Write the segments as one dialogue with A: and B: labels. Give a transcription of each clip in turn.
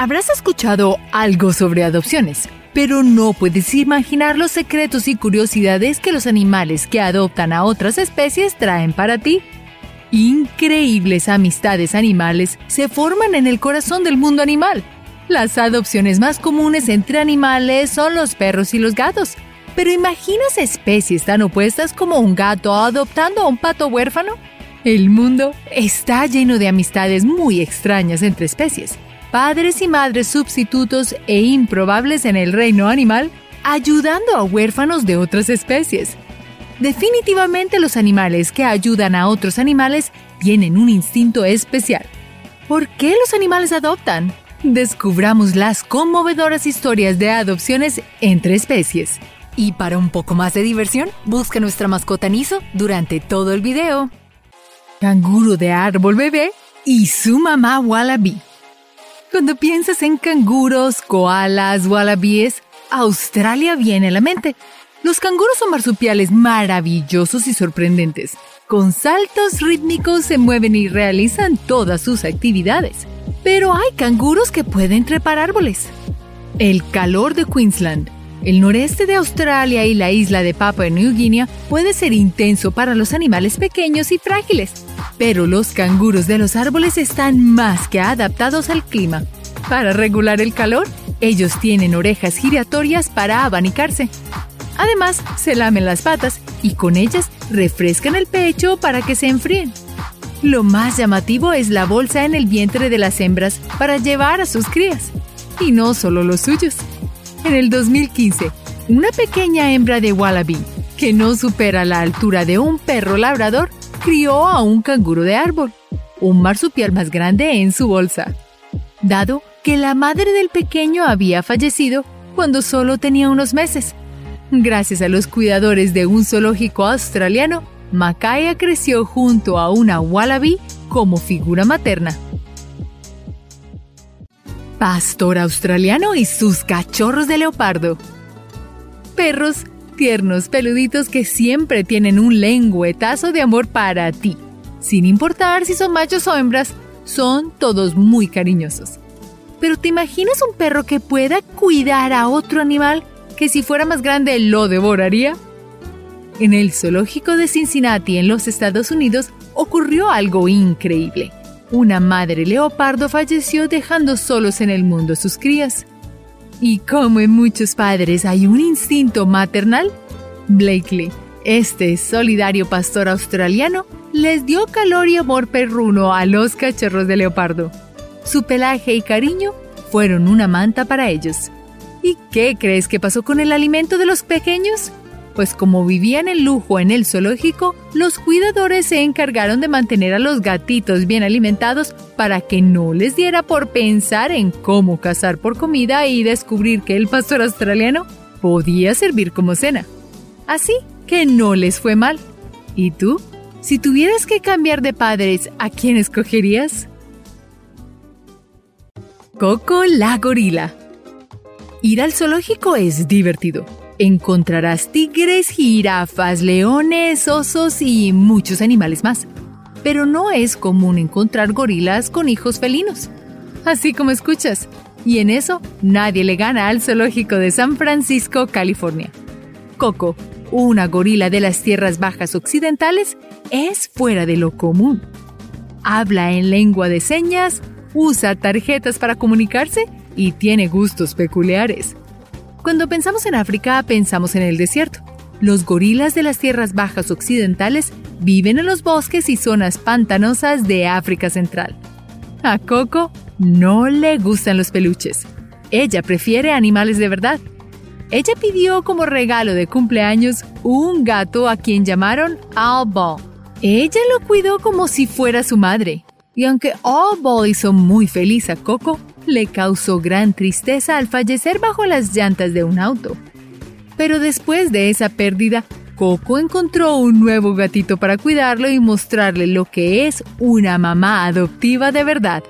A: Habrás escuchado algo sobre adopciones, pero no puedes imaginar los secretos y curiosidades que los animales que adoptan a otras especies traen para ti. Increíbles amistades animales se forman en el corazón del mundo animal. Las adopciones más comunes entre animales son los perros y los gatos. Pero ¿imaginas especies tan opuestas como un gato adoptando a un pato huérfano? El mundo está lleno de amistades muy extrañas entre especies padres y madres sustitutos e improbables en el reino animal, ayudando a huérfanos de otras especies. Definitivamente los animales que ayudan a otros animales tienen un instinto especial. ¿Por qué los animales adoptan? Descubramos las conmovedoras historias de adopciones entre especies. Y para un poco más de diversión, busca nuestra mascota Niso durante todo el video. Canguro de árbol bebé y su mamá Wallaby. Cuando piensas en canguros, koalas, wallabies, Australia viene a la mente. Los canguros son marsupiales maravillosos y sorprendentes. Con saltos rítmicos se mueven y realizan todas sus actividades. Pero hay canguros que pueden trepar árboles. El calor de Queensland el noreste de Australia y la isla de Papua New Guinea puede ser intenso para los animales pequeños y frágiles, pero los canguros de los árboles están más que adaptados al clima. Para regular el calor, ellos tienen orejas giratorias para abanicarse. Además, se lamen las patas y con ellas refrescan el pecho para que se enfríen. Lo más llamativo es la bolsa en el vientre de las hembras para llevar a sus crías. Y no solo los suyos. En el 2015, una pequeña hembra de wallaby, que no supera la altura de un perro labrador, crió a un canguro de árbol, un marsupial más grande en su bolsa. Dado que la madre del pequeño había fallecido cuando solo tenía unos meses. Gracias a los cuidadores de un zoológico australiano, Makaya creció junto a una wallaby como figura materna pastor australiano y sus cachorros de leopardo. Perros tiernos, peluditos que siempre tienen un lengüetazo de amor para ti. Sin importar si son machos o hembras, son todos muy cariñosos. Pero ¿te imaginas un perro que pueda cuidar a otro animal que si fuera más grande lo devoraría? En el zoológico de Cincinnati, en los Estados Unidos, ocurrió algo increíble. Una madre leopardo falleció dejando solos en el mundo sus crías. Y como en muchos padres hay un instinto maternal, Blakely, este solidario pastor australiano, les dio calor y amor perruno a los cachorros de leopardo. Su pelaje y cariño fueron una manta para ellos. ¿Y qué crees que pasó con el alimento de los pequeños? Pues como vivían en lujo en el zoológico, los cuidadores se encargaron de mantener a los gatitos bien alimentados para que no les diera por pensar en cómo cazar por comida y descubrir que el pastor australiano podía servir como cena. Así que no les fue mal. ¿Y tú? Si tuvieras que cambiar de padres, ¿a quién escogerías? Coco la gorila. Ir al zoológico es divertido encontrarás tigres, jirafas, leones, osos y muchos animales más. Pero no es común encontrar gorilas con hijos felinos. Así como escuchas. Y en eso nadie le gana al zoológico de San Francisco, California. Coco, una gorila de las tierras bajas occidentales, es fuera de lo común. Habla en lengua de señas, usa tarjetas para comunicarse y tiene gustos peculiares. Cuando pensamos en África, pensamos en el desierto. Los gorilas de las tierras bajas occidentales viven en los bosques y zonas pantanosas de África Central. A Coco no le gustan los peluches. Ella prefiere animales de verdad. Ella pidió como regalo de cumpleaños un gato a quien llamaron Alba. Ella lo cuidó como si fuera su madre. Y aunque Alba hizo muy feliz a Coco, le causó gran tristeza al fallecer bajo las llantas de un auto. Pero después de esa pérdida, Coco encontró un nuevo gatito para cuidarlo y mostrarle lo que es una mamá adoptiva de verdad.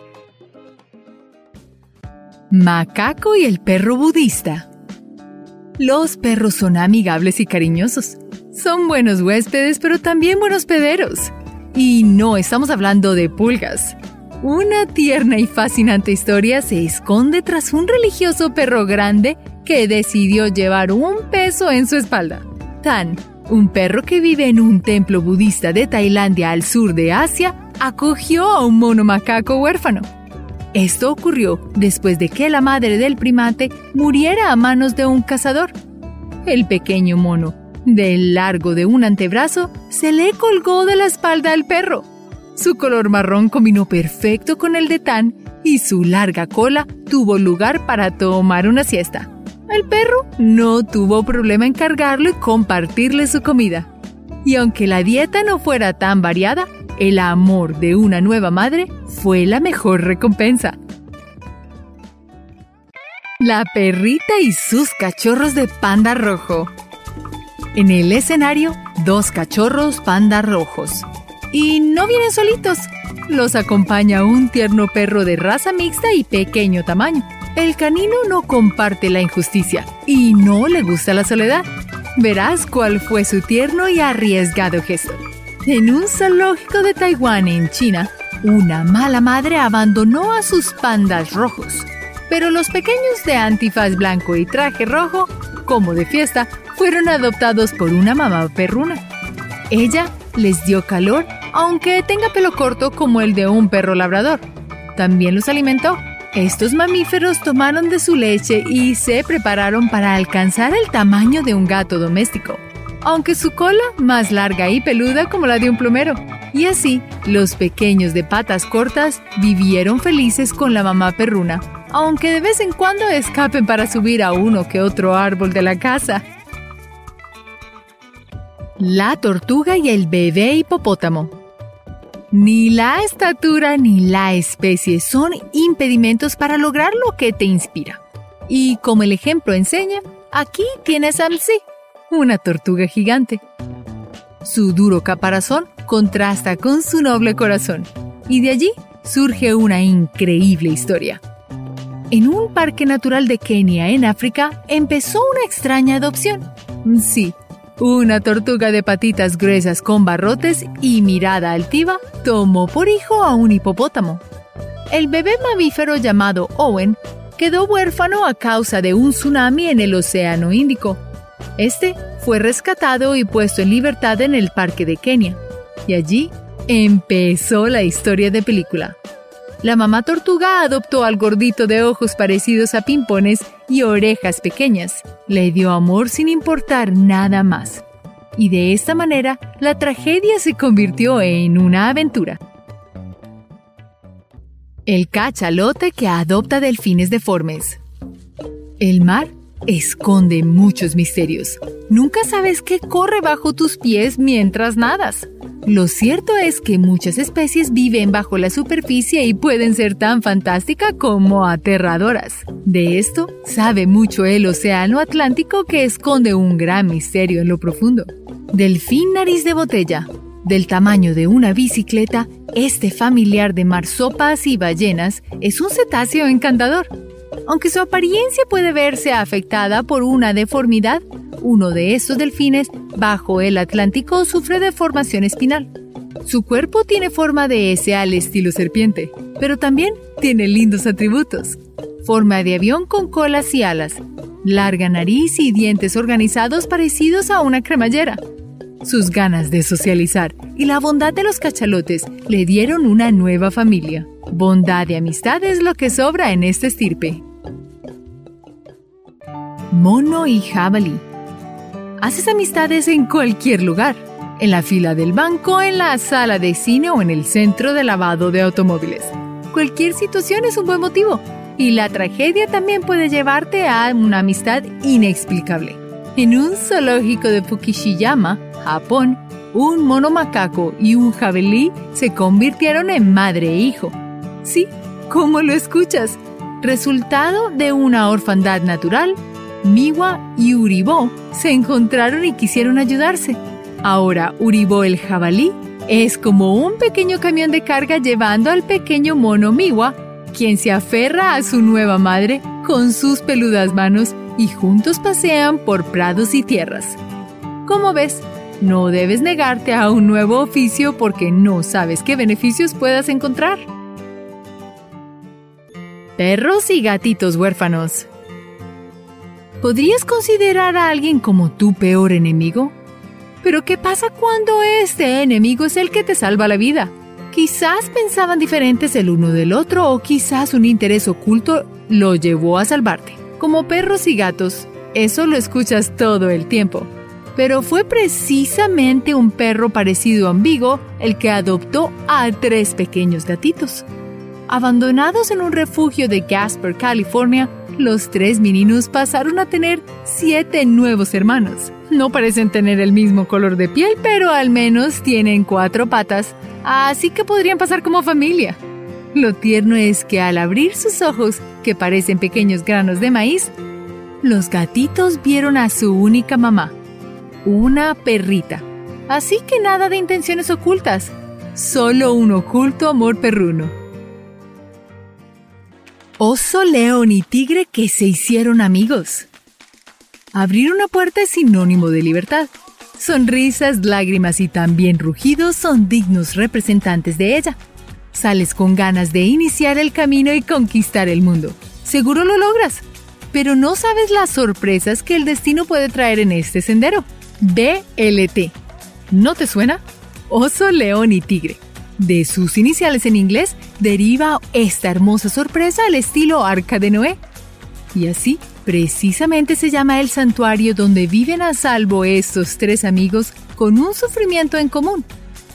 A: Macaco y el perro budista. Los perros son amigables y cariñosos. Son buenos huéspedes, pero también buenos pederos. Y no estamos hablando de pulgas. Una tierna y fascinante historia se esconde tras un religioso perro grande que decidió llevar un peso en su espalda. Tan, un perro que vive en un templo budista de Tailandia al sur de Asia, acogió a un mono macaco huérfano. Esto ocurrió después de que la madre del primate muriera a manos de un cazador. El pequeño mono, del largo de un antebrazo, se le colgó de la espalda al perro. Su color marrón combinó perfecto con el de Tan y su larga cola tuvo lugar para tomar una siesta. El perro no tuvo problema en cargarlo y compartirle su comida. Y aunque la dieta no fuera tan variada, el amor de una nueva madre fue la mejor recompensa. La perrita y sus cachorros de panda rojo. En el escenario, dos cachorros panda rojos. Y no vienen solitos. Los acompaña un tierno perro de raza mixta y pequeño tamaño. El canino no comparte la injusticia y no le gusta la soledad. Verás cuál fue su tierno y arriesgado gesto. En un zoológico de Taiwán, en China, una mala madre abandonó a sus pandas rojos. Pero los pequeños de antifaz blanco y traje rojo, como de fiesta, fueron adoptados por una mamá perruna. Ella les dio calor, aunque tenga pelo corto como el de un perro labrador. También los alimentó. Estos mamíferos tomaron de su leche y se prepararon para alcanzar el tamaño de un gato doméstico aunque su cola más larga y peluda como la de un plumero. Y así, los pequeños de patas cortas vivieron felices con la mamá perruna, aunque de vez en cuando escapen para subir a uno que otro árbol de la casa. La tortuga y el bebé hipopótamo. Ni la estatura ni la especie son impedimentos para lograr lo que te inspira. Y como el ejemplo enseña, aquí tienes a Msi, una tortuga gigante. Su duro caparazón contrasta con su noble corazón y de allí surge una increíble historia. En un parque natural de Kenia, en África, empezó una extraña adopción. Sí, una tortuga de patitas gruesas con barrotes y mirada altiva tomó por hijo a un hipopótamo. El bebé mamífero llamado Owen quedó huérfano a causa de un tsunami en el Océano Índico este fue rescatado y puesto en libertad en el parque de Kenia. Y allí empezó la historia de película. La mamá tortuga adoptó al gordito de ojos parecidos a pimpones y orejas pequeñas. Le dio amor sin importar nada más. Y de esta manera, la tragedia se convirtió en una aventura. El cachalote que adopta delfines deformes. El mar esconde muchos misterios. Nunca sabes qué corre bajo tus pies mientras nadas. Lo cierto es que muchas especies viven bajo la superficie y pueden ser tan fantásticas como aterradoras. De esto sabe mucho el Océano Atlántico que esconde un gran misterio en lo profundo. Delfín nariz de botella. Del tamaño de una bicicleta, este familiar de marsopas y ballenas es un cetáceo encantador aunque su apariencia puede verse afectada por una deformidad, uno de estos delfines bajo el Atlántico sufre deformación espinal. Su cuerpo tiene forma de S al estilo serpiente, pero también tiene lindos atributos. Forma de avión con colas y alas, larga nariz y dientes organizados parecidos a una cremallera. Sus ganas de socializar y la bondad de los cachalotes le dieron una nueva familia. Bondad y amistad es lo que sobra en este estirpe mono y jabalí. Haces amistades en cualquier lugar, en la fila del banco, en la sala de cine o en el centro de lavado de automóviles. Cualquier situación es un buen motivo y la tragedia también puede llevarte a una amistad inexplicable. En un zoológico de Fukishiyama, Japón, un mono macaco y un jabalí se convirtieron en madre e hijo. Sí, ¿cómo lo escuchas? Resultado de una orfandad natural Miwa y Uribo se encontraron y quisieron ayudarse. Ahora Uribo el jabalí es como un pequeño camión de carga llevando al pequeño mono Miwa, quien se aferra a su nueva madre con sus peludas manos y juntos pasean por prados y tierras. Como ves, no debes negarte a un nuevo oficio porque no sabes qué beneficios puedas encontrar. Perros y gatitos huérfanos. ¿Podrías considerar a alguien como tu peor enemigo? Pero ¿qué pasa cuando este enemigo es el que te salva la vida? Quizás pensaban diferentes el uno del otro o quizás un interés oculto lo llevó a salvarte. Como perros y gatos, eso lo escuchas todo el tiempo. Pero fue precisamente un perro parecido a Vigo el que adoptó a tres pequeños gatitos. Abandonados en un refugio de Gasper, California, los tres meninos pasaron a tener siete nuevos hermanos. No parecen tener el mismo color de piel, pero al menos tienen cuatro patas, así que podrían pasar como familia. Lo tierno es que al abrir sus ojos, que parecen pequeños granos de maíz, los gatitos vieron a su única mamá, una perrita. Así que nada de intenciones ocultas, solo un oculto amor perruno. Oso, león y tigre que se hicieron amigos. Abrir una puerta es sinónimo de libertad. Sonrisas, lágrimas y también rugidos son dignos representantes de ella. Sales con ganas de iniciar el camino y conquistar el mundo. Seguro lo logras, pero no sabes las sorpresas que el destino puede traer en este sendero. BLT. ¿No te suena? Oso, león y tigre. De sus iniciales en inglés deriva esta hermosa sorpresa al estilo Arca de Noé. Y así, precisamente se llama el santuario donde viven a salvo estos tres amigos con un sufrimiento en común.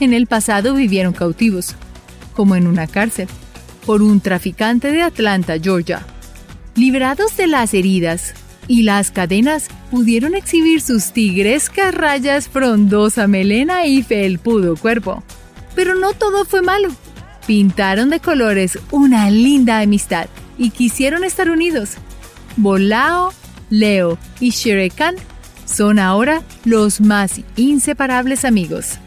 A: En el pasado vivieron cautivos, como en una cárcel, por un traficante de Atlanta, Georgia. Librados de las heridas y las cadenas, pudieron exhibir sus tigrescas rayas, frondosa melena y felpudo cuerpo. Pero no todo fue malo. Pintaron de colores una linda amistad y quisieron estar unidos. Bolao, Leo y Sherekan son ahora los más inseparables amigos.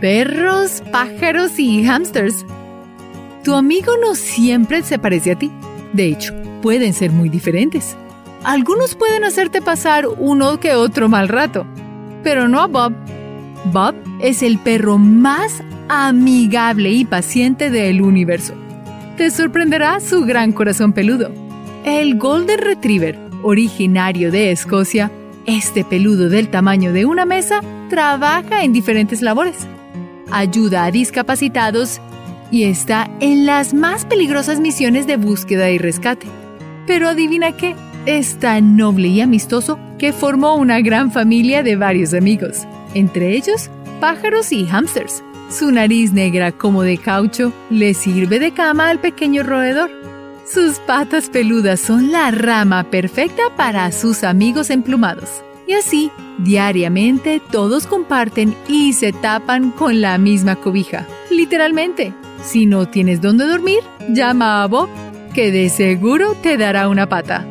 A: Perros, pájaros y hamsters. Tu amigo no siempre se parece a ti. De hecho, pueden ser muy diferentes. Algunos pueden hacerte pasar uno que otro mal rato, pero no a Bob. Bob es el perro más amigable y paciente del universo. Te sorprenderá su gran corazón peludo. El Golden Retriever, originario de Escocia, este peludo del tamaño de una mesa, trabaja en diferentes labores. Ayuda a discapacitados y está en las más peligrosas misiones de búsqueda y rescate. Pero adivina qué, es tan noble y amistoso que formó una gran familia de varios amigos entre ellos pájaros y hámsters. Su nariz negra como de caucho le sirve de cama al pequeño roedor. Sus patas peludas son la rama perfecta para sus amigos emplumados. Y así, diariamente todos comparten y se tapan con la misma cobija. Literalmente. Si no tienes dónde dormir, llama a Bob, que de seguro te dará una pata.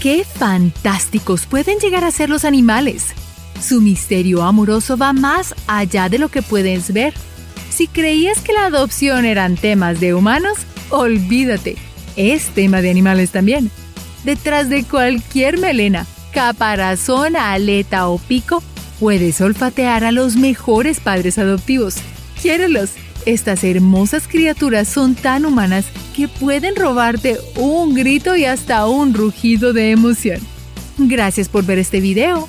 A: ¡Qué fantásticos pueden llegar a ser los animales! Su misterio amoroso va más allá de lo que puedes ver. Si creías que la adopción eran temas de humanos, olvídate, es tema de animales también. Detrás de cualquier melena, caparazón, aleta o pico, puedes olfatear a los mejores padres adoptivos. Quiérelos. Estas hermosas criaturas son tan humanas que pueden robarte un grito y hasta un rugido de emoción. Gracias por ver este video